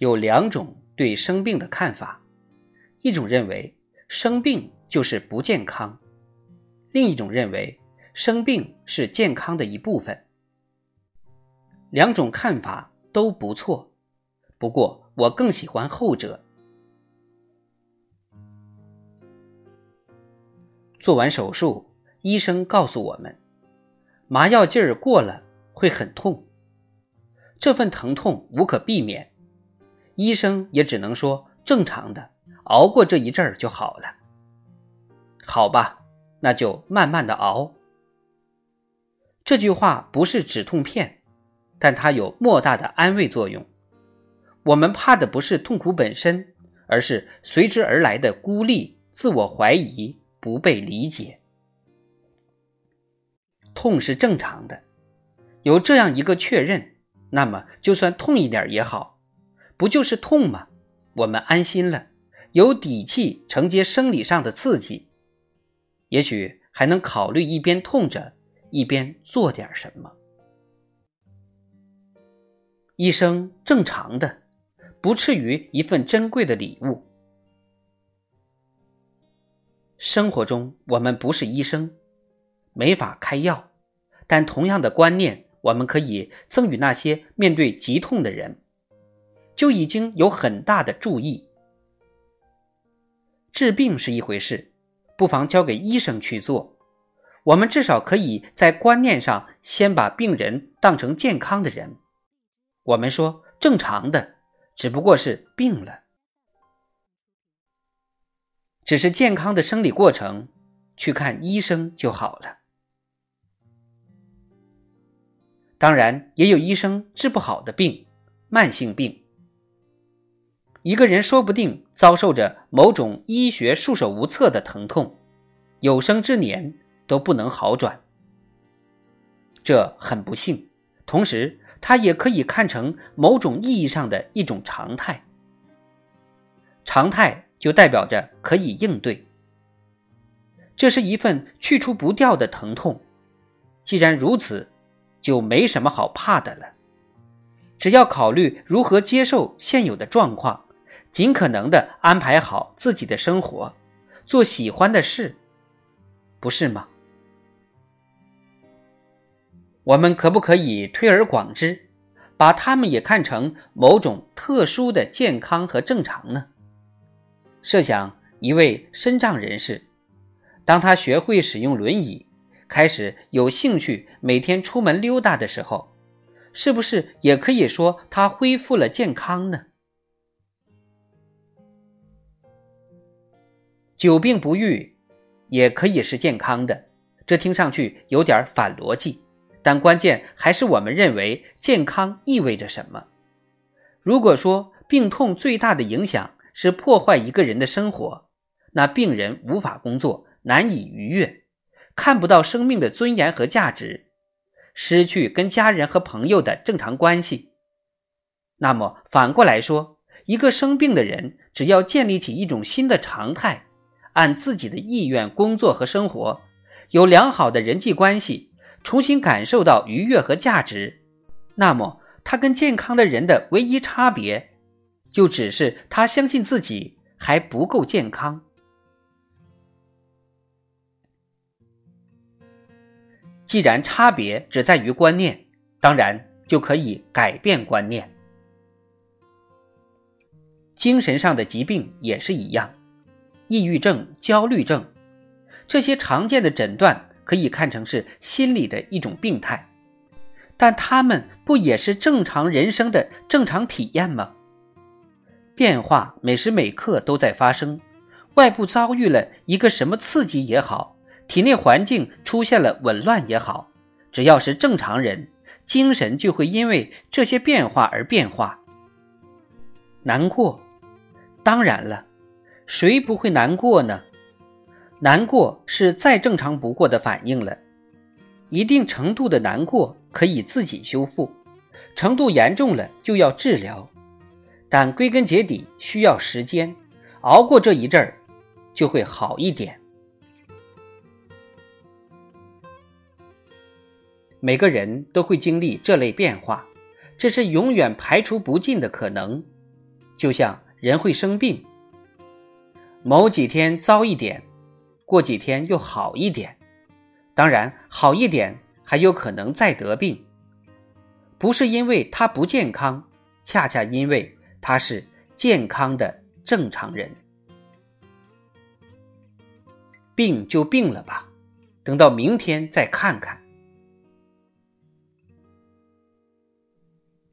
有两种对生病的看法，一种认为生病就是不健康，另一种认为。生病是健康的一部分，两种看法都不错，不过我更喜欢后者。做完手术，医生告诉我们，麻药劲儿过了会很痛，这份疼痛无可避免，医生也只能说正常的，熬过这一阵儿就好了。好吧，那就慢慢的熬。这句话不是止痛片，但它有莫大的安慰作用。我们怕的不是痛苦本身，而是随之而来的孤立、自我怀疑、不被理解。痛是正常的，有这样一个确认，那么就算痛一点也好，不就是痛吗？我们安心了，有底气承接生理上的刺激，也许还能考虑一边痛着。一边做点什么，一生正常的，不次于一份珍贵的礼物。生活中，我们不是医生，没法开药，但同样的观念，我们可以赠予那些面对疾痛的人，就已经有很大的注意。治病是一回事，不妨交给医生去做。我们至少可以在观念上先把病人当成健康的人。我们说正常的，只不过是病了，只是健康的生理过程，去看医生就好了。当然，也有医生治不好的病，慢性病。一个人说不定遭受着某种医学束手无策的疼痛，有生之年。都不能好转，这很不幸。同时，它也可以看成某种意义上的一种常态。常态就代表着可以应对。这是一份去除不掉的疼痛。既然如此，就没什么好怕的了。只要考虑如何接受现有的状况，尽可能的安排好自己的生活，做喜欢的事，不是吗？我们可不可以推而广之，把他们也看成某种特殊的健康和正常呢？设想一位身障人士，当他学会使用轮椅，开始有兴趣每天出门溜达的时候，是不是也可以说他恢复了健康呢？久病不愈，也可以是健康的，这听上去有点反逻辑。但关键还是我们认为健康意味着什么。如果说病痛最大的影响是破坏一个人的生活，那病人无法工作，难以逾越，看不到生命的尊严和价值，失去跟家人和朋友的正常关系。那么反过来说，一个生病的人，只要建立起一种新的常态，按自己的意愿工作和生活，有良好的人际关系。重新感受到愉悦和价值，那么他跟健康的人的唯一差别，就只是他相信自己还不够健康。既然差别只在于观念，当然就可以改变观念。精神上的疾病也是一样，抑郁症、焦虑症这些常见的诊断。可以看成是心理的一种病态，但他们不也是正常人生的正常体验吗？变化每时每刻都在发生，外部遭遇了一个什么刺激也好，体内环境出现了紊乱也好，只要是正常人，精神就会因为这些变化而变化。难过，当然了，谁不会难过呢？难过是再正常不过的反应了，一定程度的难过可以自己修复，程度严重了就要治疗，但归根结底需要时间，熬过这一阵儿就会好一点。每个人都会经历这类变化，这是永远排除不尽的可能，就像人会生病，某几天糟一点。过几天又好一点，当然好一点还有可能再得病，不是因为他不健康，恰恰因为他是健康的正常人。病就病了吧，等到明天再看看。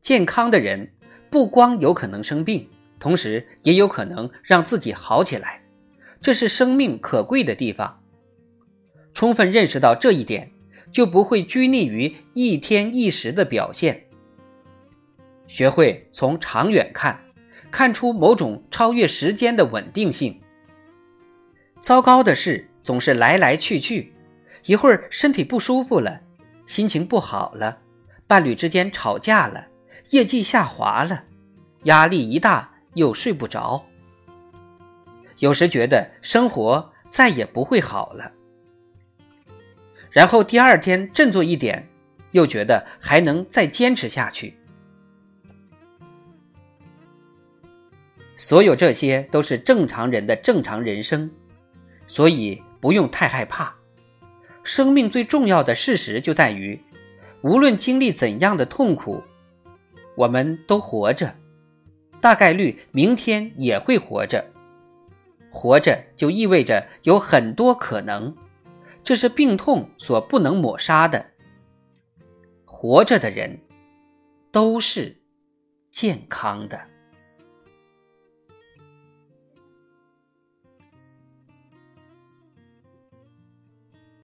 健康的人不光有可能生病，同时也有可能让自己好起来。这是生命可贵的地方。充分认识到这一点，就不会拘泥于一天一时的表现。学会从长远看，看出某种超越时间的稳定性。糟糕的事总是来来去去，一会儿身体不舒服了，心情不好了，伴侣之间吵架了，业绩下滑了，压力一大又睡不着。有时觉得生活再也不会好了，然后第二天振作一点，又觉得还能再坚持下去。所有这些都是正常人的正常人生，所以不用太害怕。生命最重要的事实就在于，无论经历怎样的痛苦，我们都活着，大概率明天也会活着。活着就意味着有很多可能，这是病痛所不能抹杀的。活着的人都是健康的。